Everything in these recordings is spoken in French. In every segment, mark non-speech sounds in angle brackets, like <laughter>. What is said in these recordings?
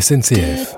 SNCF.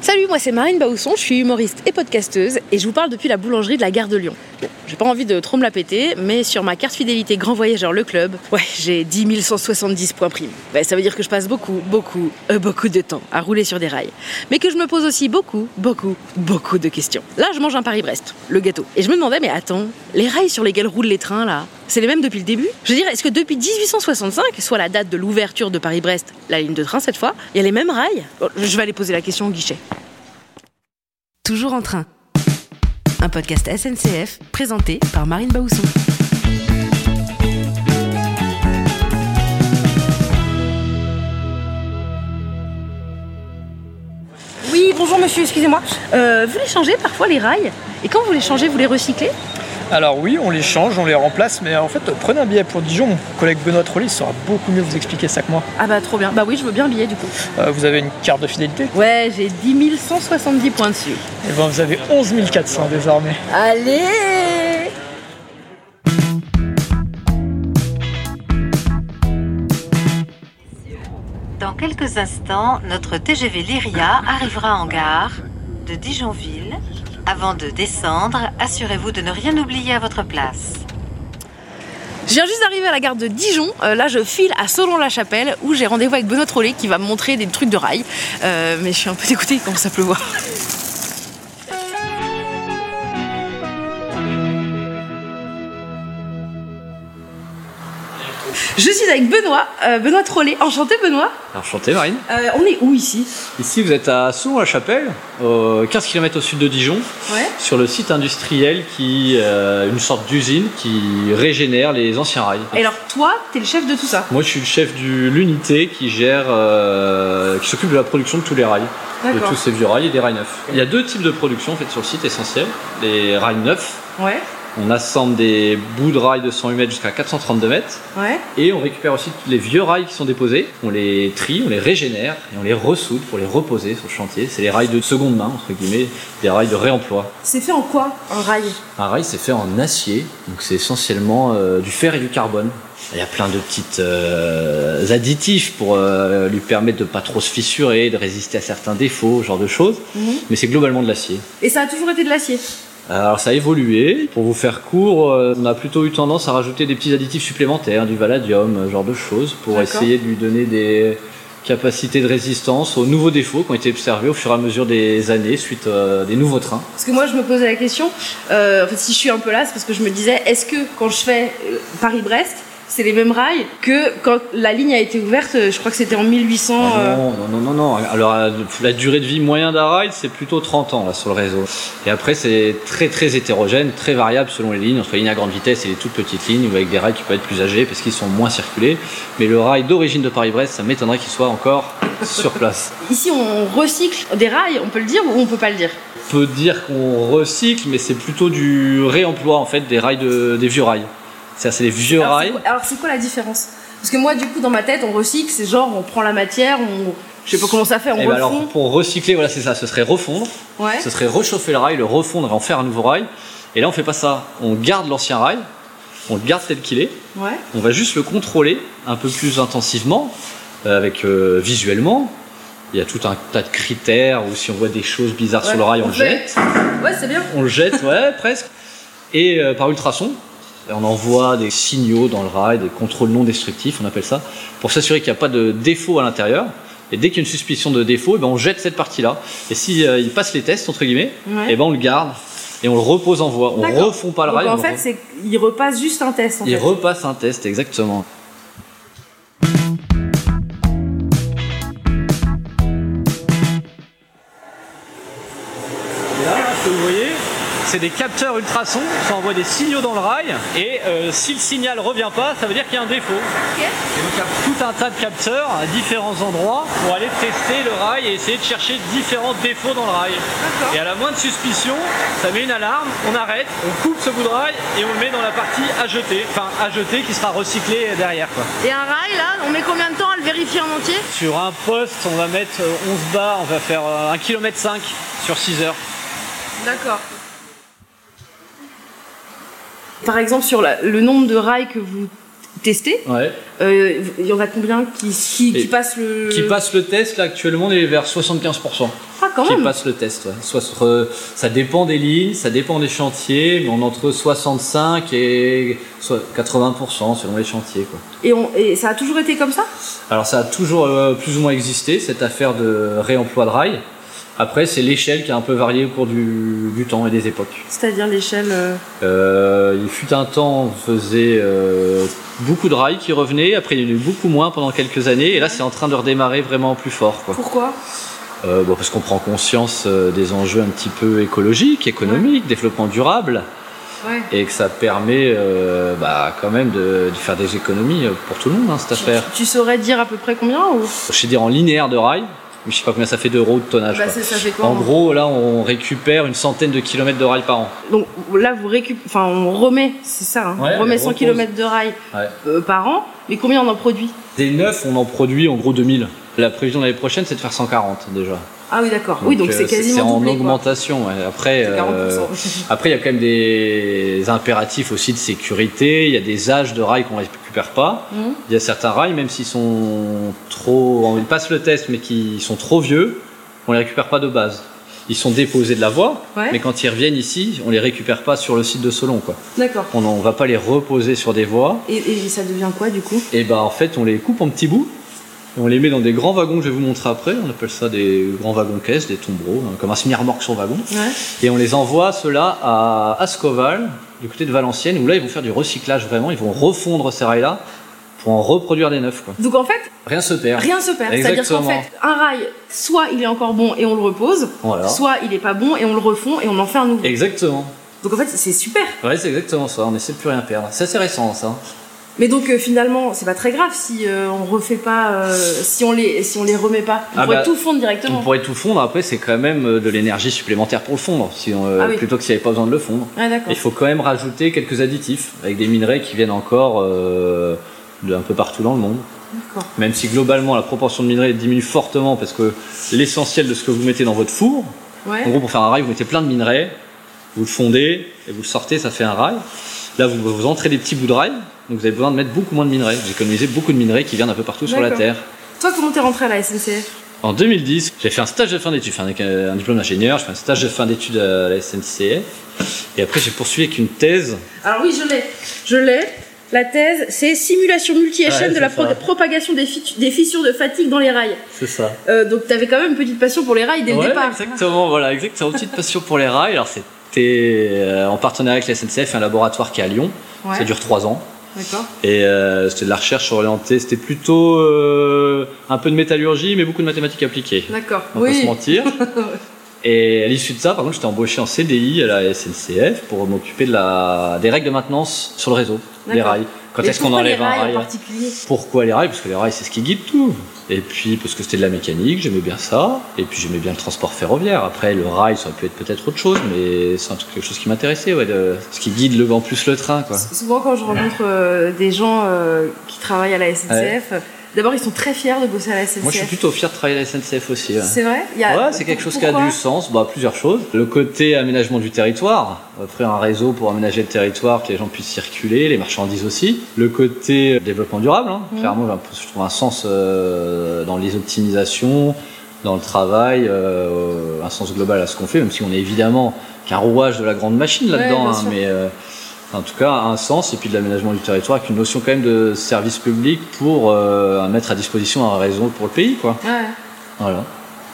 Salut, moi c'est Marine Bausson, je suis humoriste et podcasteuse et je vous parle depuis la boulangerie de la gare de Lyon. Bon, j'ai pas envie de trop me la péter, mais sur ma carte fidélité Grand Voyageur Le Club, ouais, j'ai 10 170 points prime. Ouais, ça veut dire que je passe beaucoup, beaucoup, euh, beaucoup de temps à rouler sur des rails. Mais que je me pose aussi beaucoup, beaucoup, beaucoup de questions. Là, je mange un Paris-Brest, le gâteau. Et je me demandais, mais attends, les rails sur lesquels roulent les trains là, c'est les mêmes depuis le début Je veux dire, est-ce que depuis 1865, soit la date de l'ouverture de Paris-Brest, la ligne de train cette fois, il y a les mêmes rails? Je vais aller poser la question au guichet. Toujours en train. Un podcast SNCF présenté par Marine Baousson. Oui, bonjour monsieur, excusez-moi. Euh, vous les changez parfois les rails? Et quand vous les changez, vous les recyclez? Alors oui, on les change, on les remplace, mais en fait, prenez un billet pour Dijon. Mon collègue Benoît Trolli saura beaucoup mieux vous expliquer ça que moi. Ah bah trop bien. Bah oui, je veux bien un billet du coup. Euh, vous avez une carte de fidélité? Ouais, j'ai 10 170 points dessus. Et ben vous avez 11 400 désormais. Allez Dans quelques instants, notre TGV Lyria arrivera en gare de Dijonville. Avant de descendre, assurez-vous de ne rien oublier à votre place. Je viens juste d'arriver à la gare de Dijon. Euh, là, je file à Solon-la-Chapelle où j'ai rendez-vous avec Benoît Trollet qui va me montrer des trucs de rail. Euh, mais je suis un peu dégoûtée, il commence à pleuvoir. Je suis avec Benoît, euh, Benoît Trollet. Enchanté, Benoît. Enchanté Marine. Euh, on est où ici? Ici vous êtes à Soulon-la-Chapelle, au 15 km au sud de Dijon, Ouais. sur le site industriel qui euh, une sorte d'usine qui régénère les anciens rails. Et alors, toi, t'es le chef de tout ça? Moi je suis le chef de l'unité qui gère, qui s'occupe de la production de tous les rails, de tous ces vieux rails et des rails neufs. Il y a deux types de production en fait sur le site essentiel. Les rails neufs, Ouais, on assemble des bouts de rails de 108 mètres jusqu'à 432 mètres. ouais. Et on récupère aussi tous les vieux rails qui sont déposés, on les trie, on les régénère et on les ressoude pour les reposer sur le chantier. C'est les rails de seconde main, entre guillemets, des rails de réemploi. C'est fait en quoi, un rail? Un rail, c'est fait en acier, donc c'est essentiellement euh, du fer et du carbone. Il y a plein de petites euh, additifs pour euh, lui permettre de pas trop se fissurer, de résister à certains défauts, ce genre de choses. Mais c'est globalement de l'acier. Et ça a toujours été de l'acier? Alors ça a évolué. Pour vous faire court, euh, on a plutôt eu tendance à rajouter des petits additifs supplémentaires, du vanadium, euh, ce genre de choses, pour essayer de lui donner des capacités de résistance aux nouveaux défauts qui ont été observés au fur et à mesure des années suite à des nouveaux trains. Parce que moi, je me posais la question, euh, en fait, si je suis un peu là, c'est parce que je me disais, est-ce que quand je fais euh, Paris-Brest, c'est les mêmes rails que quand la ligne a été ouverte, euh, je crois que c'était en 1800. Ah euh, Non, non, non, non, non. Alors euh, la durée de vie moyenne d'un rail, c'est plutôt 30 ans là sur le réseau. Et après, c'est très très hétérogène, très variable selon les lignes, entre les lignes à grande vitesse et les toutes petites lignes, ou avec des rails qui peuvent être plus âgés parce qu'ils sont moins circulés. Mais le rail d'origine de Paris-Brest, ça m'étonnerait qu'il soit encore <laughs> sur place. Ici, on recycle des rails, on peut le dire ou on peut pas le dire? On peut dire qu'on recycle, mais c'est plutôt du réemploi en fait des rails de, des vieux rails. C'est-à-dire c'est des vieux Alors, rails. quoi- Alors, c'est quoi la différence? Parce que moi, du coup, dans ma tête, on recycle, c'est genre, on prend la matière, on. Je sais pas comment ça fait, on Et ben refond. alors pour recycler, voilà, c'est ça. Ce serait refondre. Ouais. Ce serait réchauffer le rail, le refondre et en faire un nouveau rail. Et là, on fait pas ça. On garde l'ancien rail, on le garde tel qu'il est. Ouais. On va juste le contrôler un peu plus intensivement, euh, avec euh, visuellement. Il y a tout un tas de critères où si on voit des choses bizarres sur le rail, on le jette. Ouais, c'est bien. On le jette, ouais, <laughs> presque. Et euh, par ultrasons, on envoie des signaux dans le rail, des contrôles non destructifs, on appelle ça, pour s'assurer qu'il n'y a pas de défaut à l'intérieur. Et dès qu'il y a une suspicion de défaut, eh ben, on jette cette partie-là. Et si euh, il passe les tests, entre guillemets, Ouais. eh ben, on le garde et on le repose en voie. On D'accord. refond pas le Donc, rail. en fait, re- c'est il repasse juste un test. En il fait. repasse un test, exactement. C'est des capteurs ultrasons qui envoient des signaux dans le rail et euh, si le signal revient pas, ça veut dire qu'il y a un défaut. Et donc il y a tout un tas de capteurs à différents endroits pour aller tester le rail et essayer de chercher différents défauts dans le rail. Et à la moindre suspicion, ça met une alarme, on arrête, on coupe ce bout de rail et on le met dans la partie à jeter, enfin à jeter qui sera recyclé derrière. Quoi. Et un rail, là, on met combien de temps à le vérifier en entier? Sur un poste, on va mettre euh, 11 bas, on va faire 1 km 5 sur 6 heures. D'accord. Par exemple, sur la- le nombre de rails que vous. Ouais. Euh, Il y en a combien qui, qui, qui Et passent le. Qui passe le test, là, actuellement, on est vers 75%. Ah, quand qui même passe le test. ouais. Soit sur- ça dépend des lignes, ça dépend des chantiers, mais on est entre 65 et soit 80% selon les chantiers. Quoi. et, on, et ça a toujours été comme ça? Alors ça a toujours euh, plus ou moins existé, cette affaire de réemploi de rails. Après, c'est l'échelle qui a un peu varié au cours du, du temps et des époques. C'est-à-dire l'échelle. euh, Euh, il fut un temps, on faisait euh, beaucoup de rails qui revenaient, après il y en a eu beaucoup moins pendant quelques années, et là c'est en train de redémarrer vraiment plus fort. Quoi. Pourquoi? Euh, bon, parce qu'on prend conscience des enjeux un petit peu écologiques, économiques, développement durable, Ouais. et que ça permet euh, bah, quand même de, de faire des économies pour tout le monde, hein, cette affaire. Tu saurais dire à peu près combien ou... Je sais dire en linéaire de rail, mais je sais pas combien ça fait d'euros de tonnage. Bah, quoi. c'est- ça fait quoi En gros, là, on récupère une centaine de kilomètres de rail par an. Donc là, vous récup... enfin, on remet, c'est ça, hein, Ouais, on remet on 100 repose. km de rail Ouais. euh, par an, mais combien on en produit? Des neufs, on en produit en gros 2000. La prévision de l'année prochaine, c'est de faire 140 déjà. Ah oui, d'accord. Oui, donc euh, c'est quasiment C'est en doublé, augmentation. Après, C'est 40%. euh, après, il y a quand même des impératifs aussi de sécurité. Il y a des âges de rails qu'on ne récupère pas. Mhm. Il y a certains rails, même s'ils sont trop, ils passent le test, mais qui sont trop vieux, on les récupère pas de base. Ils sont déposés de la voie, Ouais. mais quand ils reviennent ici, on les récupère pas sur le site de Solon. Quoi. D'accord. On ne va pas les reposer sur des voies. Et, et ça devient quoi du coup? Et ben en fait, on les coupe en petits bouts. et On les met dans des grands wagons, je vais vous montrer après. On appelle ça des grands wagons caisses, des tombereaux, hein, comme un semi-remorque sur wagon. Ouais. Et on les envoie, ceux-là, à Ascoval, du côté de Valenciennes, où là, ils vont faire du recyclage vraiment. Ils vont refondre ces rails-là pour en reproduire des neufs. Quoi. Donc en fait, Rien se perd. rien se perd. C'est-à-dire qu'en fait, un rail, soit il est encore bon et on le repose, Voilà. soit il est pas bon et on le refond et on en fait un nouveau. Exactement. Donc en fait, c'est super. Ouais, c'est exactement ça. On essaie de plus rien perdre. C'est assez récent, ça. Mais donc euh, finalement, c'est pas très grave si euh, on refait pas, euh, si on les, si on les remet pas. On Ah pourrait bah, tout fondre On directement. pourrait tout fondre. Après, c'est quand même euh, de l'énergie supplémentaire pour le fondre, si on, Ah oui. plutôt que s'il n'y avait pas besoin de le fondre. D'accord. Il faut quand même rajouter quelques additifs avec des minerais qui viennent encore d'un peu partout dans le monde. Même si globalement la proportion de minerais diminue fortement parce que l'essentiel de ce que vous mettez dans votre four, Ouais. en gros pour faire un rail, vous mettez plein de minerais, vous le fondez et vous le sortez, ça fait un rail. Là, vous, vous entrez des petits bouts de rail, donc vous avez besoin de mettre beaucoup moins de minerais. Vous économisez beaucoup de minerais qui viennent un peu partout sur la. Terre. Toi, comment t'es rentré à la SNCF? En 2010, j'ai fait un stage de fin d'études, j'ai fait un, un diplôme d'ingénieur, j'ai fait un stage de fin d'études à la SNCF. Et après, j'ai poursuivi avec une thèse. Alors oui, je l'ai. Je l'ai. La thèse, c'est simulation multi-échelle Ouais, de la c'est pro- propagation des, fissures de fatigue dans les rails. C'est ça. Euh, donc t'avais quand même une petite passion pour les rails dès le départ. exactement, voilà, exactement. Petite passion pour les rails. Alors, euh, en partenariat avec la SNCF, un laboratoire qui est à Lyon. Ouais. Ça dure trois ans. D'accord. Et euh, c'était de la recherche orientée. C'était plutôt euh, un peu de métallurgie, mais beaucoup de mathématiques appliquées. D'accord. On va pas se mentir. <laughs> Et à l'issue de ça, par contre, j'étais embauché en CDI à la SNCF pour m'occuper de la... des règles de maintenance sur le réseau des rails. Quand est-ce qu'on enlève un rails rail en particulier? Pourquoi les rails? Parce que les rails, c'est ce qui guide tout. Et puis, parce que c'était de la mécanique, j'aimais bien ça. Et puis, j'aimais bien le transport ferroviaire. Après, le rail, ça aurait pu être peut-être autre chose, mais c'est quelque chose qui m'intéressait, ouais, de... ce qui guide le, en plus le train, quoi. Souvent, quand je rencontre euh, des gens euh, qui travaillent à la SNCF, d'abord ils sont très fiers de bosser à la SNCF. Moi, je suis plutôt fier de travailler à la SNCF aussi. ouais. C'est vrai? Il y a- Ouais, c'est quelque chose qui a du sens. Bah, plusieurs choses. Le côté aménagement du territoire, offrir un réseau pour aménager le territoire, que les gens puissent circuler, les marchandises aussi. Le côté développement durable, hein. Mhm. clairement, je trouve un sens euh, dans les optimisations, dans le travail, euh, un sens global à ce qu'on fait, même si on est évidemment qu'un rouage de la grande machine là-dedans, hein, mais euh, en tout cas un sens et puis de l'aménagement du territoire avec une notion quand même de service public pour euh, mettre à disposition un réseau pour le pays, quoi. Ouais. Voilà.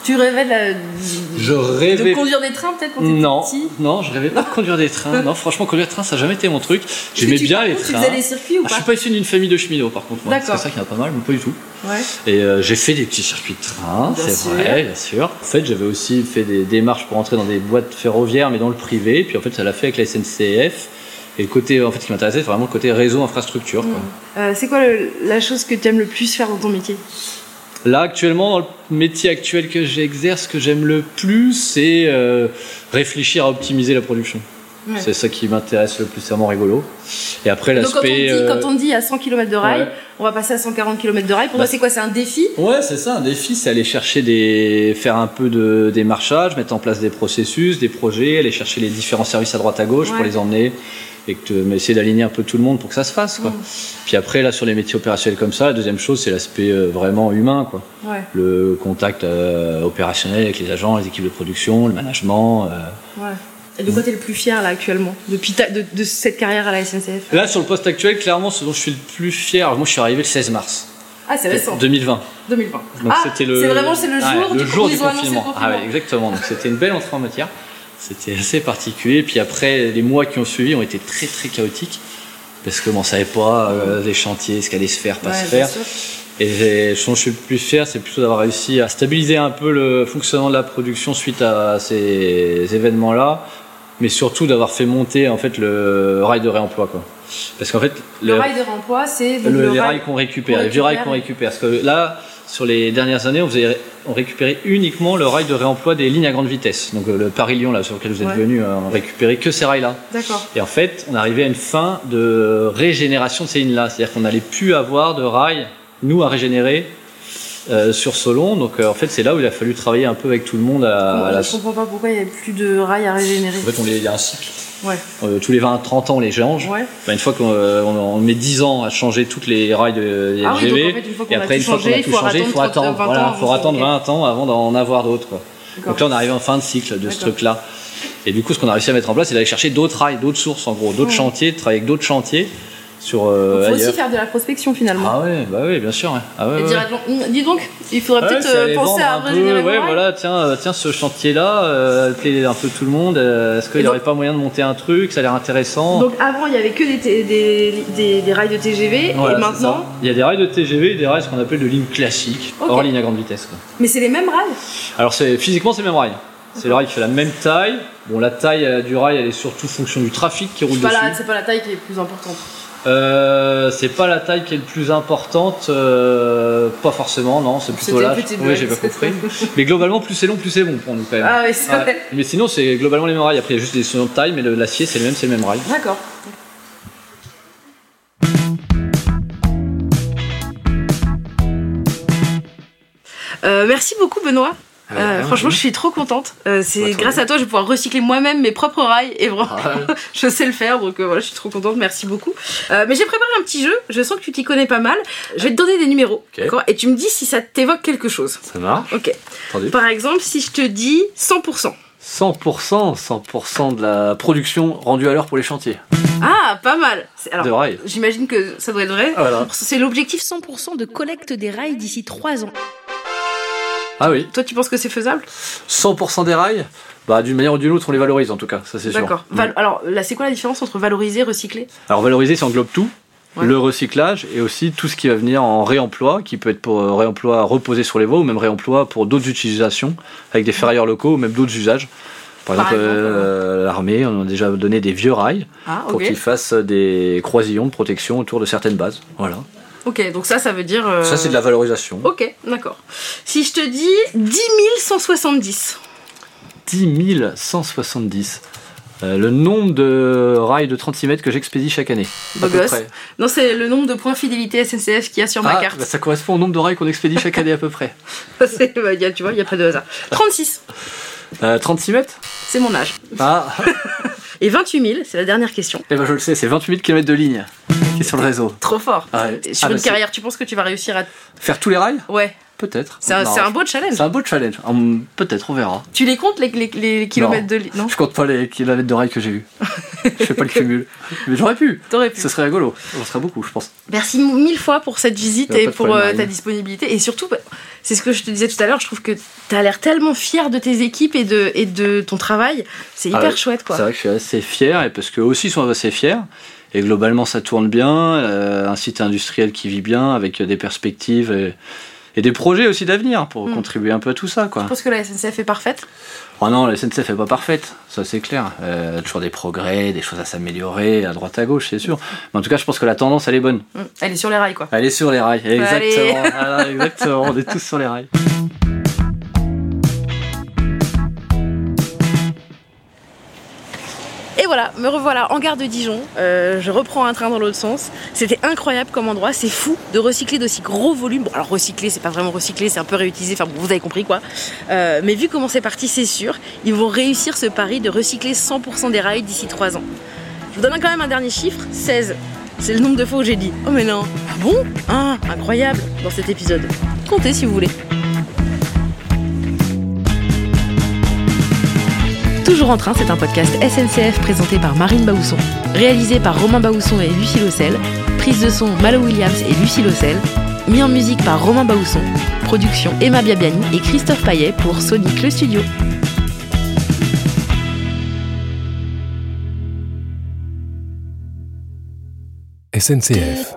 Tu rêvais de, conduire des trains peut-être quand t'étais non, petit non, je rêvais pas de conduire des trains. <laughs> Non, franchement, conduire des trains, ça n'a jamais été mon truc. J'aimais bien les trains. Tu faisais les circuits ou Ah, je pas suis pas issu d'une famille de cheminots, par contre. moi. D'accord. C'est ça qui est pas mal, mais pas du tout. Ouais. Et euh, j'ai fait des petits circuits de train, Bien c'est sûr. vrai, bien sûr. En fait, j'avais aussi fait des démarches pour entrer dans des boîtes ferroviaires, mais dans le privé. Puis en fait, ça l'a fait avec la SNCF. Et le côté, en fait, ce qui m'intéressait, c'est vraiment le côté réseau infrastructure. quoi. Euh, c'est quoi le- la chose que tu aimes le plus faire dans ton métier? Là, actuellement, dans le métier actuel que j'exerce, ce que j'aime le plus, c'est euh, réfléchir à optimiser la production. Ouais. C'est ça qui m'intéresse le plus, c'est vraiment rigolo. Et après, Donc quand on, dit, l'aspect. euh, quand on dit à 100 km de rail, ouais. on va passer à 140 km de rail. Pour Bah, toi, c'est quoi? C'est un défi? Ouais, c'est ça, un défi, c'est aller chercher des. faire un peu de démarchage, mettre en place des processus, des projets, aller chercher les différents services à droite à gauche Ouais. pour les emmener et que tu essayer d'aligner un peu tout le monde pour que ça se fasse. Quoi. Puis après, là, sur les métiers opérationnels comme ça, la deuxième chose, c'est l'aspect euh, vraiment humain. Quoi. Ouais. Le contact euh, opérationnel avec les agents, les équipes de production, le management. euh. Ouais. Et de quoi t'es le plus fier là actuellement depuis ta- de, de cette carrière à la SNCF Là, sur le poste actuel, clairement, ce dont je suis le plus fier, moi, je suis arrivé le 16 mars Ah, c'est récent. 2020. 2020. Donc ah, c'était le, c'est vraiment c'est le jour, Ouais, le du, jour où du ils ont annoncé le confinement. Ah ouais, exactement. Donc c'était une belle entrée en matière. C'était assez particulier. Puis après, les mois qui ont suivi ont été très très chaotiques parce que bon, on savait pas euh, les chantiers, ce qu'allait se faire, pas Ouais, se faire. sûr. Et ce dont je suis le plus fier, c'est plutôt d'avoir réussi à stabiliser un peu le fonctionnement de la production suite à ces événements-là, mais surtout d'avoir fait monter en fait le rail de réemploi, quoi. Parce qu'en fait, Le rail de remploi, c'est le- le les rails qu'on récupère, qu'on les vieux rails récupère. qu'on récupère. Parce que là, sur les dernières années, on, faisait, on récupérait uniquement le rail de réemploi des lignes à grande vitesse. Donc euh, le Paris-Lyon, là, sur lequel vous êtes Ouais. venu, euh, on récupérait que ces rails-là. D'accord. Et en fait, on arrivait à une fin de régénération de ces lignes-là. C'est-à-dire qu'on n'allait plus avoir de rails, nous, à régénérer euh, sur Solon. Donc euh, en fait, c'est là où il a fallu travailler un peu avec tout le monde à, à la... Je comprends pas pourquoi il n'y a plus de rails à régénérer. En fait, on les- il y a un cycle. Ouais. Euh, tous les 20-30 ans, les change. Ouais. Bah, une fois qu'on euh, on- on met 10 ans à changer toutes les rails de Ah oui, LGV, en fait, et après, une fois qu'on a tout changé, il faut attendre attendre, 30, 20 voilà, ans faut avant attendre de- 20 ans avant d'en avoir d'autres. Donc là, on arrive en fin de cycle de ce truc-là. Et du coup, ce qu'on a réussi à mettre en place, c'est d'aller chercher d'autres rails, d'autres sources, en gros, d'autres chantiers, de travailler avec d'autres chantiers sur Il euh, faut aussi faire de la prospection finalement. Ah ouais, bah oui, bien sûr. ouais. Ah ouais, Et ouais. dire dis donc, il faudrait peut-être euh, penser à un peu, ouais, rails. voilà, tiens, euh, tiens, ce chantier-là, euh, plaît un peu tout le monde. euh, Est-ce qu'il n'y aurait pas moyen de monter un truc Ça a l'air intéressant. Donc avant, il y avait que des, t- des, des, des rails de TGV Voilà, et maintenant, il y a des rails de TGV et des rails ce qu'on appelle de lignes classiques, Ok. hors ligne à grande vitesse. quoi. mais c'est les mêmes rails? Alors physiquement c'est le même rail. C'est le rail qui fait la même taille. Bon la taille du rail elle est surtout fonction du trafic qui roule dessus. c'est pas la taille qui est plus importante. Euh, c'est pas la taille qui est le plus importante, euh, pas forcément, non, c'est plutôt là. Oui, j'ai pas compris. <laughs> Mais globalement, plus c'est long, plus c'est bon pour nous quand même. Ah oui, c'est Ouais. vrai. Mais sinon, c'est globalement les mêmes rails. Après, il y a juste des notions de taille, mais l'acier, c'est le même, c'est le même rail. D'accord. Euh, merci beaucoup Benoît. Ah, Euh, franchement, oui. je suis trop contente. Euh, c'est Bah, grâce à toi, je vais pouvoir recycler moi-même mes propres rails et vraiment, Ah ouais. <laughs> je sais le faire. Donc euh, voilà, je suis trop contente. Merci beaucoup. Mais j'ai préparé un petit jeu. Je sens que tu t'y connais pas mal. Je vais te donner des numéros, d'accord? Et tu me dis si ça t'évoque quelque chose. Ça marche. Ok. Entendu. Par exemple, si je te dis 100%. 100%, 100% de la production rendue à l'heure pour les chantiers. Ah, pas mal. Alors, j'imagine que ça doit être vrai. Voilà. C'est l'objectif 100% de collecte des rails d'ici 3 ans. Ah oui, Toi, tu penses que c'est faisable? 100% des rails, bah, d'une manière ou d'une autre, on les valorise en tout cas, ça c'est sûr. D'accord. Mm. Alors, là, c'est quoi la différence entre valoriser, recycler? Alors valoriser, ça englobe tout. Ouais. Le recyclage et aussi tout ce qui va venir en réemploi, qui peut être pour euh, réemploi reposé sur les voies ou même réemploi pour d'autres utilisations avec des ferrailleurs locaux ou même d'autres usages. Par, Par exemple, euh, l'armée, on a déjà donné des vieux rails Ah, pour qu'ils fassent des croisillons de protection autour de certaines bases. Voilà. Ok, donc ça, ça veut dire. euh, Ça, c'est de la valorisation. Ok, d'accord. Si je te dis 10 170. 10 170. Euh, le nombre de rails de 36 mètres que j'expédie chaque année. Beau à peu gosse. près. Non, c'est le nombre de points fidélité SNCF qu'il y a sur ma Ah, carte. bah, ça correspond au nombre de rails qu'on expédie chaque année à peu près. <laughs> C'est- bah, y a- tu vois, il n'y a pas de hasard. <laughs> 36, Euh, 36 mètres? C'est mon âge. Ah, <laughs> Et 28 000, c'est la dernière question. eh ben je le sais, c'est 28 km de ligne qui est sur le réseau. Trop fort. Ah ouais. Sur Ah, une bah, c'est- carrière, tu penses que tu vas réussir à. Faire tous les rails? Ouais, Peut-être. c'est un, Non, c'est un beau challenge. c'est un beau challenge. Hum, Peut-être, on verra. Tu les comptes, les, les- les kilomètres de. li- Non Je compte pas les kilomètres de rails que j'ai eu. je fais pas le <laughs> cumul. Mais j'aurais pu. T'aurais pu. Ce serait rigolo. On serait beaucoup, je pense. Merci mille fois pour cette visite a et de pour problème, euh, Marine. ta disponibilité. Et surtout, bah, c'est ce que je te disais tout à l'heure, je trouve que tu as l'air tellement fier de tes équipes et de, et de ton travail. C'est Ah hyper ouais, chouette, quoi. C'est vrai que je suis assez fier et parce qu'eux aussi sont assez fiers. Et globalement, ça tourne bien. euh, un site industriel qui vit bien avec des perspectives et, et des projets aussi d'avenir pour Mm. contribuer un peu à tout ça. Quoi. Je pense que la SNCF est parfaite. Oh non, la SNCF est pas parfaite, ça c'est clair. Euh, toujours des progrès, des choses à s'améliorer à droite à gauche, c'est sûr. Mais en tout cas, je pense que la tendance elle est bonne. Mm. Elle est sur les rails, quoi. Elle est sur les rails, Allez. exactement. <laughs> Voilà, exactement, on est tous sur les rails. Voilà, me revoilà en gare de Dijon. Euh, je reprends un train dans l'autre sens. C'était incroyable comme endroit. C'est fou de recycler d'aussi gros volumes. Bon, alors recycler, c'est pas vraiment recycler, c'est un peu réutilisé. Enfin, bon, vous avez compris quoi. Euh, mais vu comment c'est parti, c'est sûr, ils vont réussir ce pari de recycler 100% des rails d'ici 3 ans. je vous donne quand même un dernier chiffre 16. C'est le nombre de fois où j'ai dit Oh mais non Ah bon? Ah, incroyable dans cet épisode. Comptez si vous voulez. Toujours en train, c'est un podcast SNCF présenté par Marine Baousson, réalisé par Romain Baousson et Lucie Lossel, prise de son Malo Williams et Lucie Lossel, mis en musique par Romain Baousson, production Emma Biabiani et Christophe Paillet pour Sonic le Studio. SNCF.